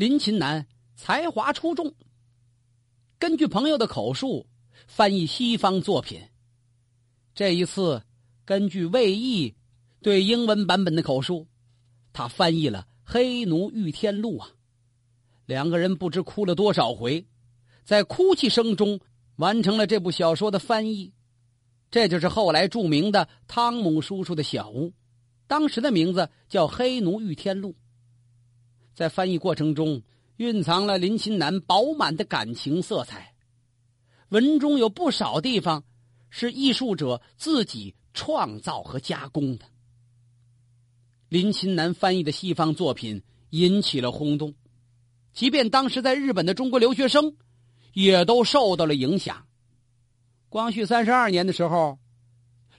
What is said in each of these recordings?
林琴南才华出众，根据朋友的口述翻译西方作品。这一次，根据魏毅对英文版本的口述，他翻译了《黑奴遇天录》啊。两个人不知哭了多少回，在哭泣声中完成了这部小说的翻译。这就是后来著名的汤姆叔叔的小屋，当时的名字叫《黑奴遇天录》。在翻译过程中，蕴藏了林琴南饱满的感情色彩。文中有不少地方是艺术者自己创造和加工的。林琴南翻译的西方作品引起了轰动，即便当时在日本的中国留学生，也都受到了影响。光绪三十二年的时候，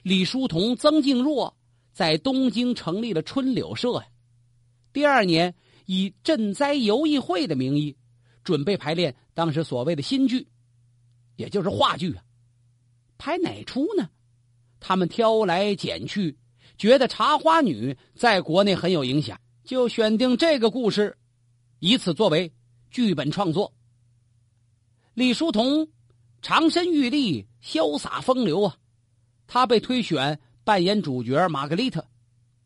李叔同、曾静若在东京成立了春柳社呀。第二年，以赈灾游艺会的名义，准备排练当时所谓的新剧，也就是话剧啊。排哪出呢？他们挑来拣去，觉得《茶花女》在国内很有影响，就选定这个故事，以此作为剧本创作。李叔同。长身玉立，潇洒风流啊！他被推选扮演主角玛格丽特，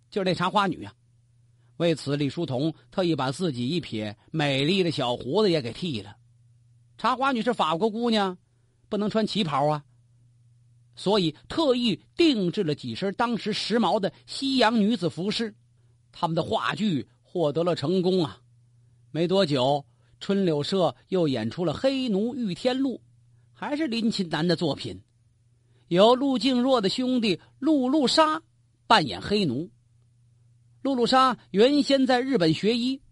就是那茶花女啊。为此，李叔同特意把自己一撇美丽的小胡子也给剃了。茶花女是法国姑娘，不能穿旗袍啊，所以特意定制了几身当时时髦的西洋女子服饰。他们的话剧获得了成功啊！没多久，春柳社又演出了《黑奴遇天录》。还是林琴南的作品，由陆静若的兄弟陆路沙扮演黑奴。露露莎原先在日本学医，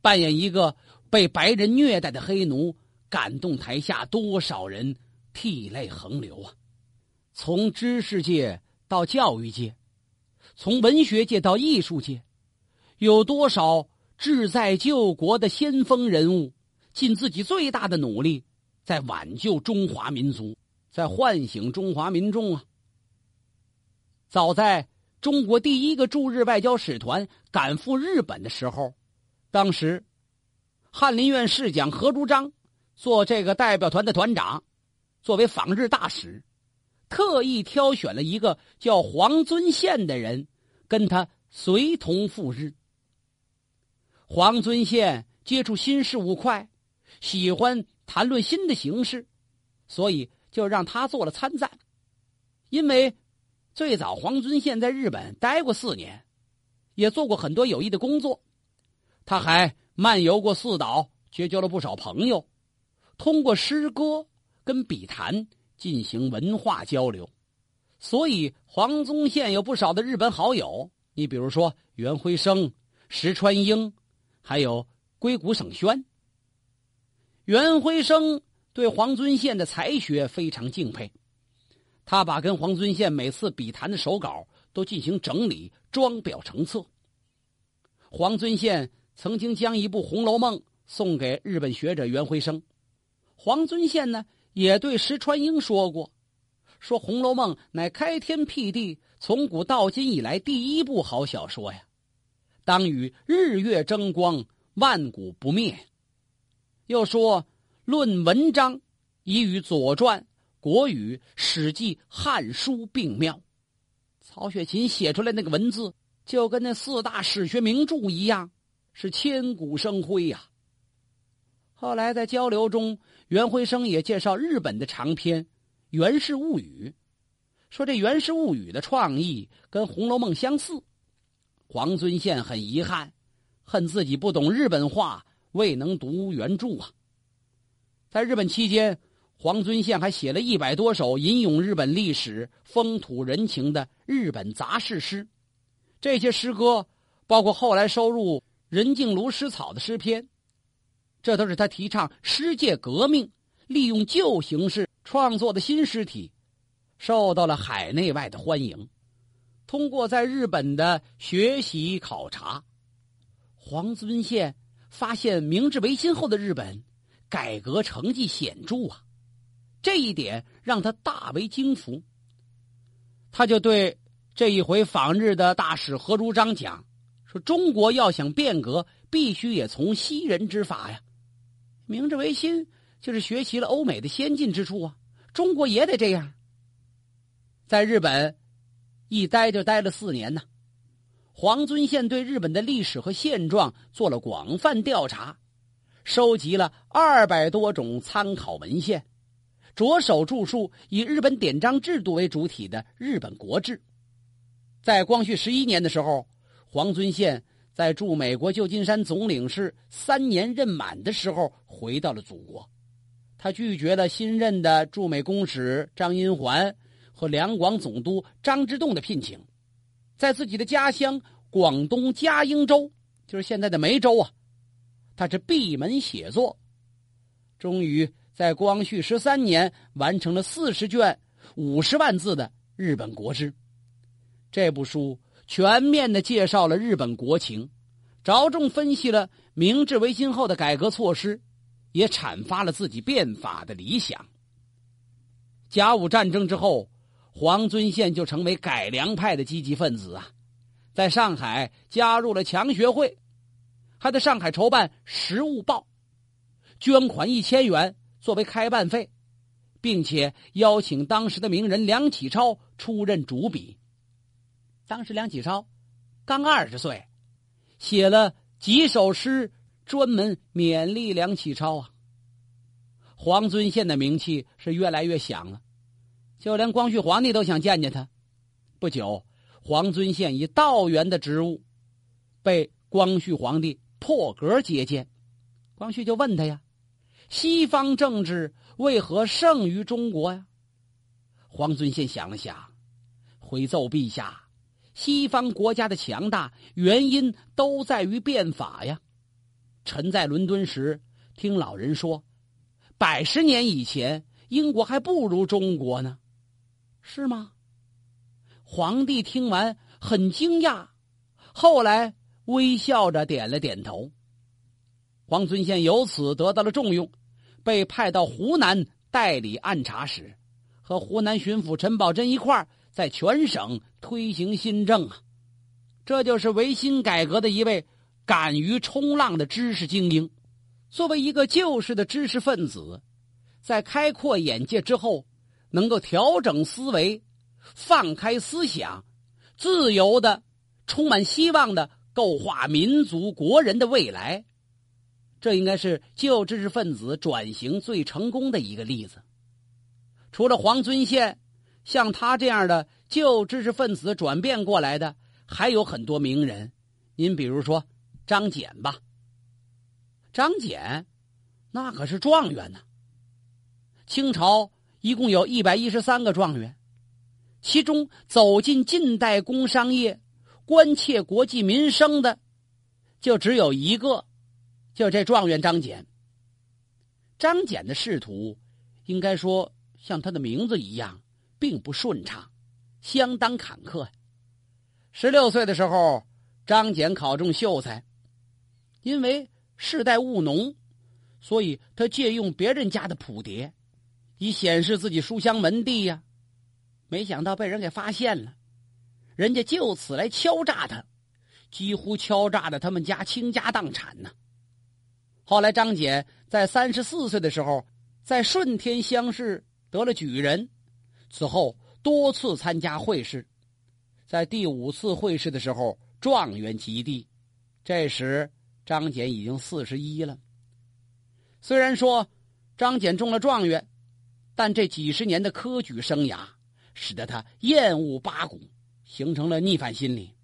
扮演一个被白人虐待的黑奴，感动台下多少人涕泪横流啊！从知识界到教育界，从文学界到艺术界，有多少志在救国的先锋人物，尽自己最大的努力。在挽救中华民族，在唤醒中华民众啊！早在中国第一个驻日外交使团赶赴日本的时候，当时翰林院侍讲何如章做这个代表团的团长，作为访日大使，特意挑选了一个叫黄遵宪的人跟他随同赴日。黄遵宪接触新事物快，喜欢。谈论新的形势，所以就让他做了参赞。因为最早黄遵宪在日本待过四年，也做过很多有益的工作。他还漫游过四岛，结交了不少朋友，通过诗歌跟笔谈进行文化交流。所以黄宗宪有不少的日本好友，你比如说袁辉生、石川英，还有龟谷省宣。袁辉生对黄遵宪的才学非常敬佩，他把跟黄遵宪每次笔谈的手稿都进行整理，装裱成册。黄遵宪曾经将一部《红楼梦》送给日本学者袁辉生，黄遵宪呢也对石川英说过，说《红楼梦》乃开天辟地、从古到今以来第一部好小说呀，当与日月争光，万古不灭。又说，论文章，已与《左传》《国语》《史记》《汉书》并妙。曹雪芹写出来那个文字，就跟那四大史学名著一样，是千古生辉呀。后来在交流中，袁辉生也介绍日本的长篇《源氏物语》，说这《源氏物语》的创意跟《红楼梦》相似。黄遵宪很遗憾，恨自己不懂日本话。未能读原著啊！在日本期间，黄遵宪还写了一百多首吟咏日本历史、风土人情的日本杂事诗。这些诗歌包括后来收入《人敬庐诗草》的诗篇，这都是他提倡诗界革命、利用旧形式创作的新诗体，受到了海内外的欢迎。通过在日本的学习考察，黄遵宪。发现明治维新后的日本改革成绩显著啊，这一点让他大为惊服。他就对这一回访日的大使何如章讲说：“中国要想变革，必须也从西人之法呀。明治维新就是学习了欧美的先进之处啊，中国也得这样。在日本一待就待了四年呢。黄遵宪对日本的历史和现状做了广泛调查，收集了二百多种参考文献，着手著述以日本典章制度为主体的日本国志。在光绪十一年的时候，黄遵宪在驻美国旧金山总领事三年任满的时候回到了祖国，他拒绝了新任的驻美公使张荫环和两广总督张之洞的聘请。在自己的家乡广东嘉应州，就是现在的梅州啊，他是闭门写作，终于在光绪十三年完成了四十卷、五十万字的《日本国志》。这部书全面的介绍了日本国情，着重分析了明治维新后的改革措施，也阐发了自己变法的理想。甲午战争之后。黄遵宪就成为改良派的积极分子啊，在上海加入了强学会，还在上海筹办《时务报》，捐款一千元作为开办费，并且邀请当时的名人梁启超出任主笔。当时梁启超刚二十岁，写了几首诗，专门勉励梁启超啊。黄遵宪的名气是越来越响了。就连光绪皇帝都想见见他。不久，黄遵宪以道员的职务，被光绪皇帝破格接见。光绪就问他呀：“西方政治为何胜于中国呀？”黄遵宪想了想，回奏陛下：“西方国家的强大原因都在于变法呀。臣在伦敦时听老人说，百十年以前英国还不如中国呢。”是吗？皇帝听完很惊讶，后来微笑着点了点头。黄遵宪由此得到了重用，被派到湖南代理按察使，和湖南巡抚陈宝箴一块儿在全省推行新政啊。这就是维新改革的一位敢于冲浪的知识精英。作为一个旧式的知识分子，在开阔眼界之后。能够调整思维，放开思想，自由的、充满希望的构画民族国人的未来，这应该是旧知识分子转型最成功的一个例子。除了黄遵宪，像他这样的旧知识分子转变过来的还有很多名人。您比如说张謇吧，张謇那可是状元呢，清朝。一共有一百一十三个状元，其中走进近代工商业、关切国计民生的，就只有一个，就这状元张謇。张謇的仕途，应该说像他的名字一样，并不顺畅，相当坎坷。十六岁的时候，张謇考中秀才，因为世代务农，所以他借用别人家的谱牒。以显示自己书香门第呀，没想到被人给发现了，人家就此来敲诈他，几乎敲诈的他们家倾家荡产呢。后来张俭在三十四岁的时候，在顺天乡试得了举人，此后多次参加会试，在第五次会试的时候状元及第，这时张謇已经四十一了。虽然说张謇中了状元。但这几十年的科举生涯，使得他厌恶八股，形成了逆反心理。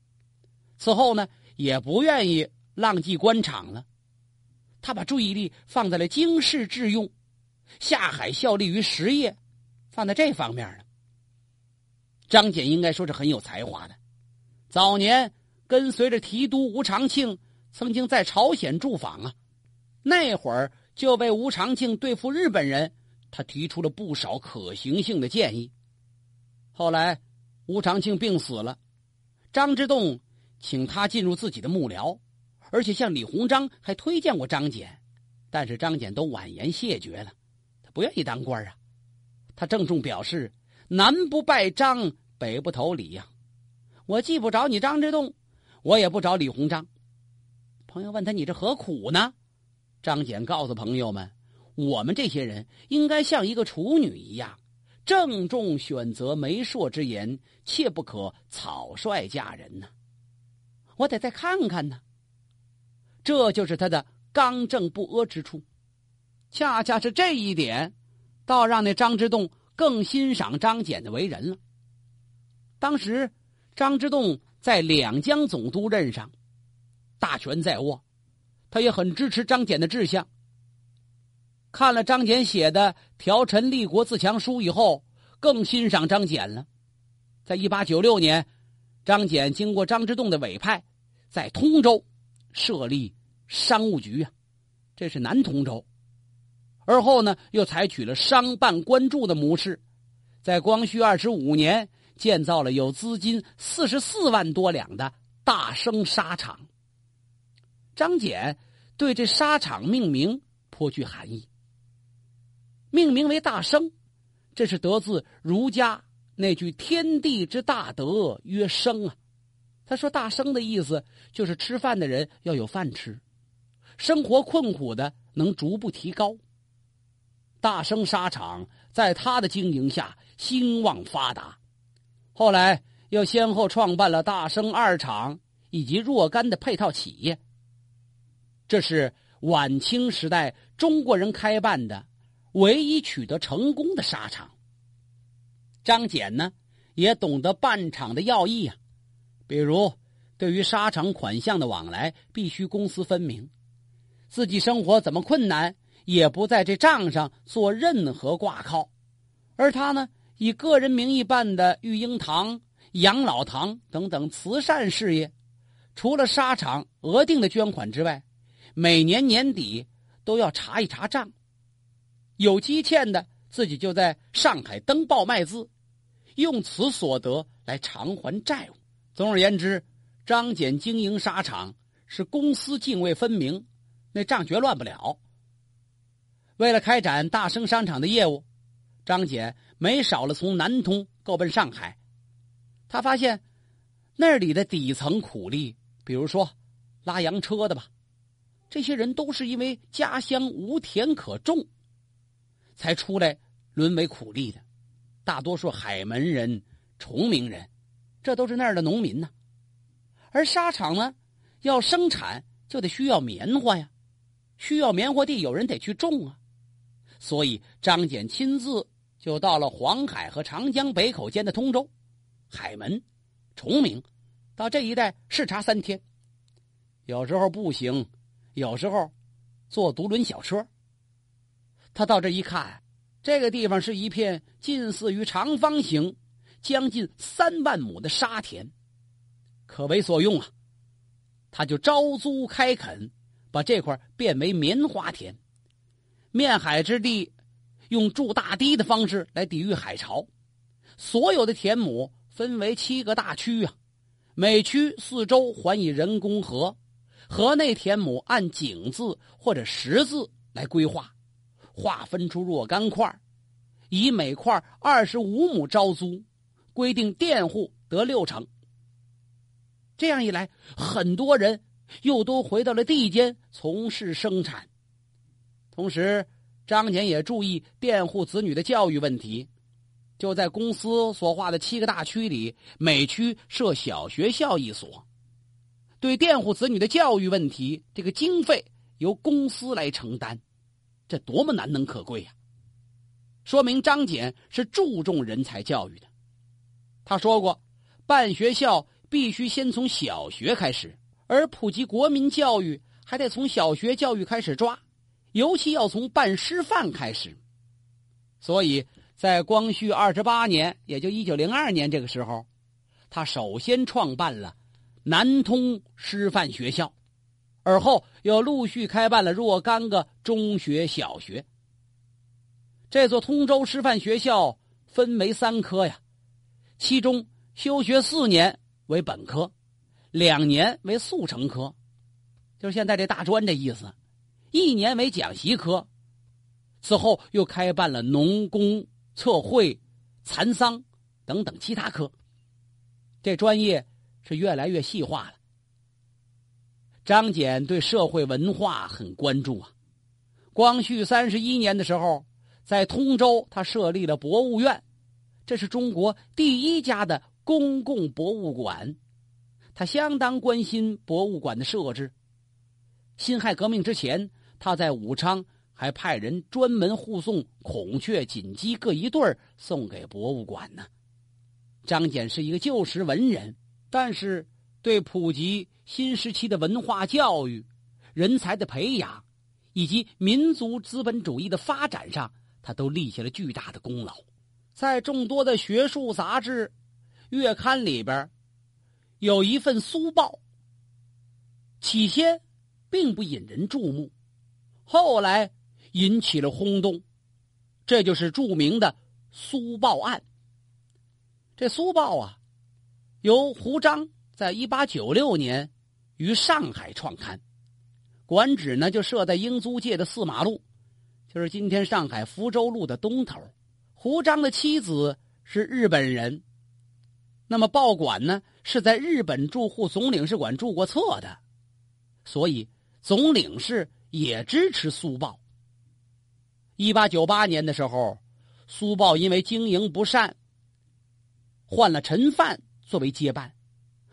此后呢，也不愿意浪迹官场了。他把注意力放在了经世致用，下海效力于实业，放在这方面了。张謇应该说是很有才华的。早年跟随着提督吴长庆，曾经在朝鲜驻访啊，那会儿就被吴长庆对付日本人。他提出了不少可行性的建议。后来，吴长庆病死了，张之洞请他进入自己的幕僚，而且向李鸿章还推荐过张謇，但是张謇都婉言谢绝了，他不愿意当官啊。他郑重表示：“南不拜张，北不投李呀，我既不找你张之洞，我也不找李鸿章。”朋友问他：“你这何苦呢？”张俭告诉朋友们：“我们这些人应该像一个处女一样，郑重选择媒妁之言，切不可草率嫁人呢。我得再看看呢。”这就是他的刚正不阿之处。恰恰是这一点，倒让那张之洞更欣赏张俭的为人了。当时，张之洞在两江总督任上，大权在握，他也很支持张俭的志向。看了张俭写的《条陈立国自强书》以后，更欣赏张俭了。在一八九六年，张俭经过张之洞的委派，在通州设立商务局啊，这是南通州。而后呢，又采取了商办官助的模式，在光绪二十五年建造了有资金四十四万多两的大生纱厂。张俭对这纱厂命名颇具含义，命名为大生，这是得自儒家那句“天地之大德曰生”啊。他说“大生”的意思就是吃饭的人要有饭吃，生活困苦的能逐步提高。大生纱厂在他的经营下兴旺发达，后来又先后创办了大生二厂以及若干的配套企业。这是晚清时代中国人开办的唯一取得成功的纱厂。张俭呢，也懂得办厂的要义啊，比如对于纱厂款项的往来，必须公私分明，自己生活怎么困难。也不在这账上做任何挂靠，而他呢，以个人名义办的育婴堂、养老堂等等慈善事业，除了沙场额定的捐款之外，每年年底都要查一查账，有积欠的，自己就在上海登报卖字，用此所得来偿还债务。总而言之，张俭经营沙场是公私泾渭分明，那账绝乱不了。为了开展大生商场的业务，张俭没少了从南通购奔上海。他发现那里的底层苦力，比如说拉洋车的吧，这些人都是因为家乡无田可种，才出来沦为苦力的。大多数海门人、崇明人，这都是那儿的农民呢。而沙场呢，要生产就得需要棉花呀，需要棉花地，有人得去种啊。所以，张俭亲自就到了黄海和长江北口间的通州、海门、崇明，到这一带视察三天。有时候步行，有时候坐独轮小车。他到这一看，这个地方是一片近似于长方形、将近三万亩的沙田，可为所用啊。他就招租开垦，把这块变为棉花田。面海之地，用筑大堤的方式来抵御海潮。所有的田亩分为七个大区啊，每区四周环以人工河，河内田亩按井字或者十字来规划，划分出若干块以每块二十五亩招租，规定佃户得六成。这样一来，很多人又都回到了地间从事生产。同时，张俭也注意佃户子女的教育问题，就在公司所划的七个大区里，每区设小学校一所。对佃户子女的教育问题，这个经费由公司来承担，这多么难能可贵呀！说明张俭是注重人才教育的。他说过，办学校必须先从小学开始，而普及国民教育还得从小学教育开始抓。尤其要从办师范开始，所以在光绪二十八年，也就一九零二年这个时候，他首先创办了南通师范学校，而后又陆续开办了若干个中学、小学。这座通州师范学校分为三科呀，其中修学四年为本科，两年为速成科，就是现在这大专这意思。一年为讲习科，此后又开办了农工、测绘、蚕桑等等其他科。这专业是越来越细化了。张謇对社会文化很关注啊。光绪三十一年的时候，在通州，他设立了博物院，这是中国第一家的公共博物馆。他相当关心博物馆的设置。辛亥革命之前，他在武昌还派人专门护送孔雀、锦鸡各一对儿送给博物馆呢。张謇是一个旧时文人，但是对普及新时期的文化教育、人才的培养。以及民族资本主义的发展上，他都立下了巨大的功劳。在众多的学术杂志、月刊里边，有一份《苏报》，起先并不引人注目，后来引起了轰动。这就是著名的“苏报案”。这《苏报》啊，由胡章在一八九六年于上海创刊。馆址呢，就设在英租界的四马路，就是今天上海福州路的东头。胡章的妻子是日本人，那么报馆呢是在日本驻沪总领事馆注过册的，所以总领事也支持苏报。一八九八年的时候，苏报因为经营不善，换了陈范作为接办，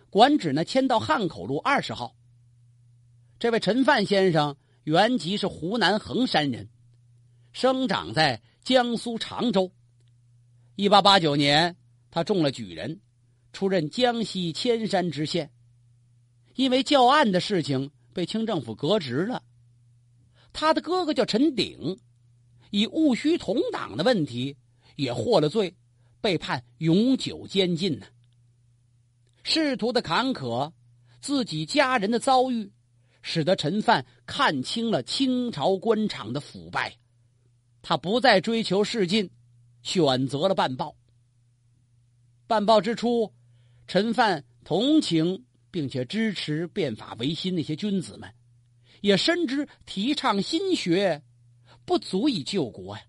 馆址呢迁到汉口路二十号。这位陈范先生原籍是湖南衡山人，生长在江苏常州。一八八九年，他中了举人，出任江西铅山知县。因为教案的事情被清政府革职了。他的哥哥叫陈鼎，以戊戌同党的问题也获了罪，被判永久监禁呢。仕途的坎坷，自己家人的遭遇。使得陈范看清了清朝官场的腐败，他不再追求仕进，选择了办报。办报之初，陈范同情并且支持变法维新那些君子们，也深知提倡新学不足以救国呀。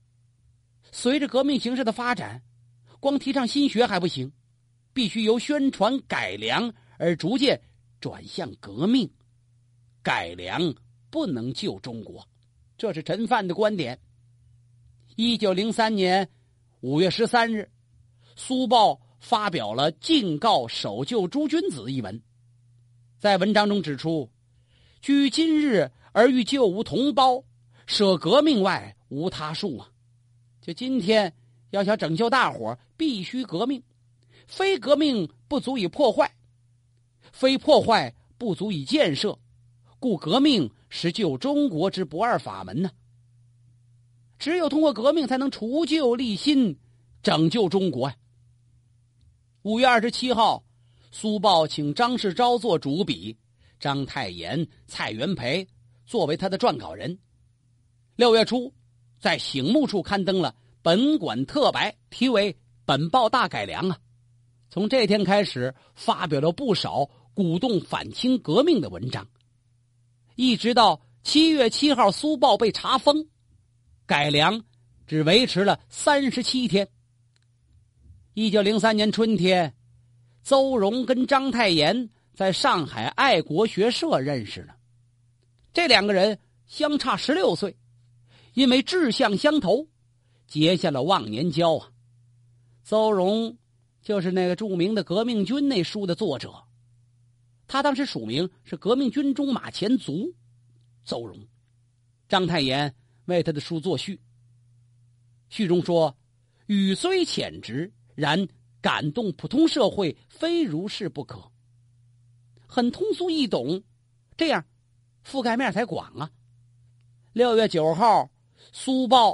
随着革命形势的发展，光提倡新学还不行，必须由宣传改良而逐渐转向革命。改良不能救中国，这是陈范的观点。一九零三年五月十三日，《苏报》发表了敬告守旧诸君子一文，在文章中指出：“居今日而欲救吾同胞，舍革命外无他术啊！就今天要想拯救大伙必须革命，非革命不足以破坏，非破坏不足以建设。”故革命是救中国之不二法门呢。只有通过革命，才能除旧立新，拯救中国呀。五月二十七号，《苏报》请张世钊做主笔，章太炎、蔡元培作为他的撰稿人。六月初，在醒目处刊登了本馆特白，题为《本报大改良》啊。从这天开始，发表了不少鼓动反清革命的文章。一直到七月七号，《苏报》被查封，改良只维持了三十七天。一九零三年春天，邹容跟章太炎在上海爱国学社认识了。这两个人相差十六岁，因为志向相投，结下了忘年交啊。邹容就是那个著名的《革命军》那书的作者。他当时署名是革命军中马前卒，邹容，章太炎为他的书作序。序中说：“语虽浅直，然感动普通社会，非如是不可。”很通俗易懂，这样覆盖面才广啊。六月九号，《苏报》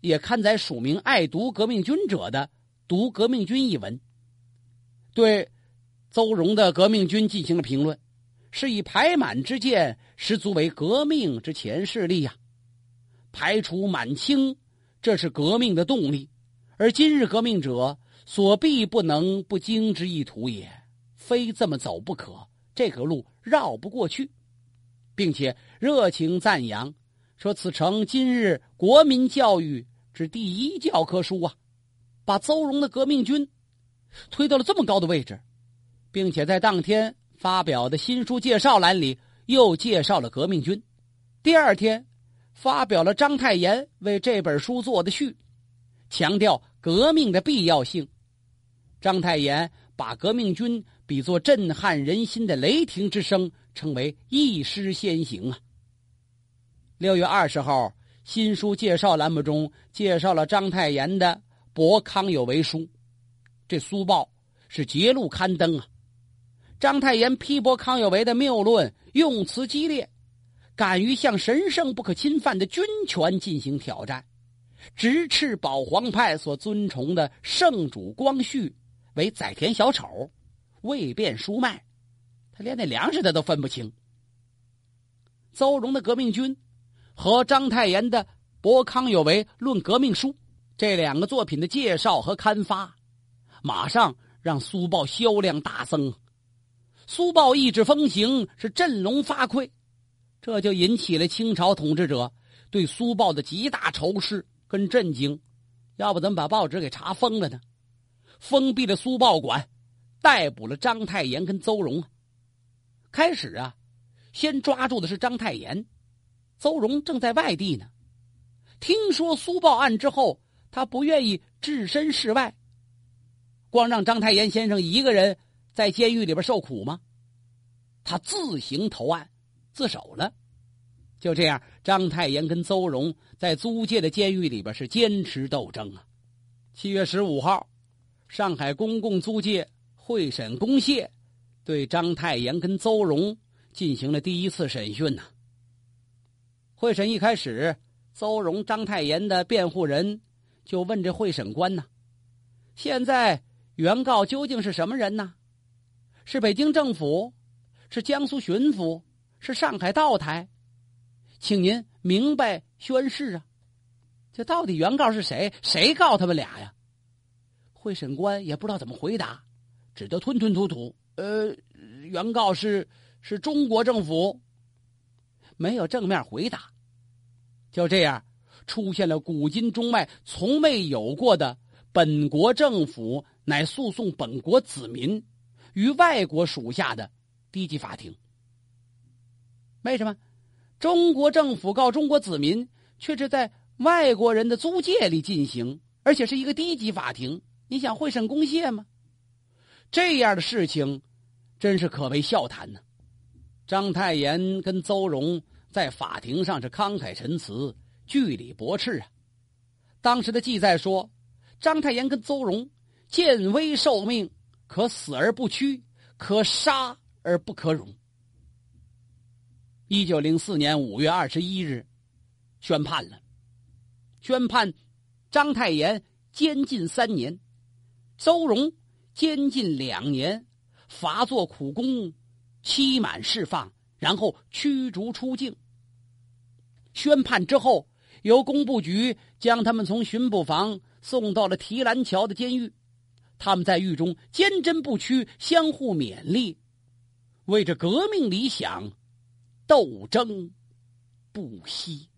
也刊载署名爱读革命军者的《读革命军》一文，对。邹容的革命军进行了评论，是以排满之见，实足为革命之前势力呀。排除满清，这是革命的动力，而今日革命者所必不能不经之意图也，非这么走不可。这个路绕不过去，并且热情赞扬，说此诚今日国民教育之第一教科书啊，把邹容的革命军推到了这么高的位置。并且在当天发表的新书介绍栏里又介绍了革命军。第二天，发表了章太炎为这本书做的序，强调革命的必要性。章太炎把革命军比作震撼人心的雷霆之声，称为一师先行啊。六月二十号，新书介绍栏目中介绍了章太炎的《驳康有为书》，这书报是揭露刊登啊。章太炎批驳康有为的谬论，用词激烈，敢于向神圣不可侵犯的军权进行挑战，直斥保皇派所尊崇的圣主光绪为宰田小丑，未变书卖，他连那粮食他都分不清。邹容的革命军。和章太炎的《博康有为论革命书》这两个作品的介绍和刊发，马上让苏报销量大增。苏报一纸风行，是振聋发聩，这就引起了清朝统治者对苏报的极大仇视跟震惊。要不怎么把报纸给查封了呢？封闭了苏报馆，逮捕了章太炎跟邹容。开始啊，先抓住的是章太炎。邹荣正在外地呢，听说苏报案之后，他不愿意置身事外，光让章太炎先生一个人在监狱里边受苦吗？他自行投案，自首了。就这样，章太炎跟邹荣在租界的监狱里边是坚持斗争啊。七月十五号，上海公共租界会审公廨对章太炎跟邹荣进行了第一次审讯呢。会审一开始，邹荣、章太炎的辩护人就问这会审官呢：“现在原告究竟是什么人呢？是北京政府，是江苏巡抚，是上海道台？请您明白宣誓啊！这到底原告是谁？谁告他们俩呀？”会审官也不知道怎么回答，只得吞吞吐吐：“呃，原告是是中国政府。”没有正面回答。就这样，出现了古今中外从未有过的本国政府乃诉讼本国子民于外国属下的低级法庭。为什么？中国政府告中国子民，却是在外国人的租界里进行，而且是一个低级法庭。你想会审公廨吗？这样的事情，真是可谓笑谈呢。章太炎跟邹容。在法庭上是慷慨陈词，据理驳斥啊。当时的记载说，章太炎跟邹容见危受命，可死而不屈，可杀而不可辱。一九零四年五月二十一日，宣判了，宣判章太炎监禁三年，邹容监禁两年，罚做苦工，期满释放，然后驱逐出境。宣判之后，由工部局将他们从巡捕房送到了提篮桥的监狱。他们在狱中坚贞不屈，相互勉励，为着革命理想斗争不息。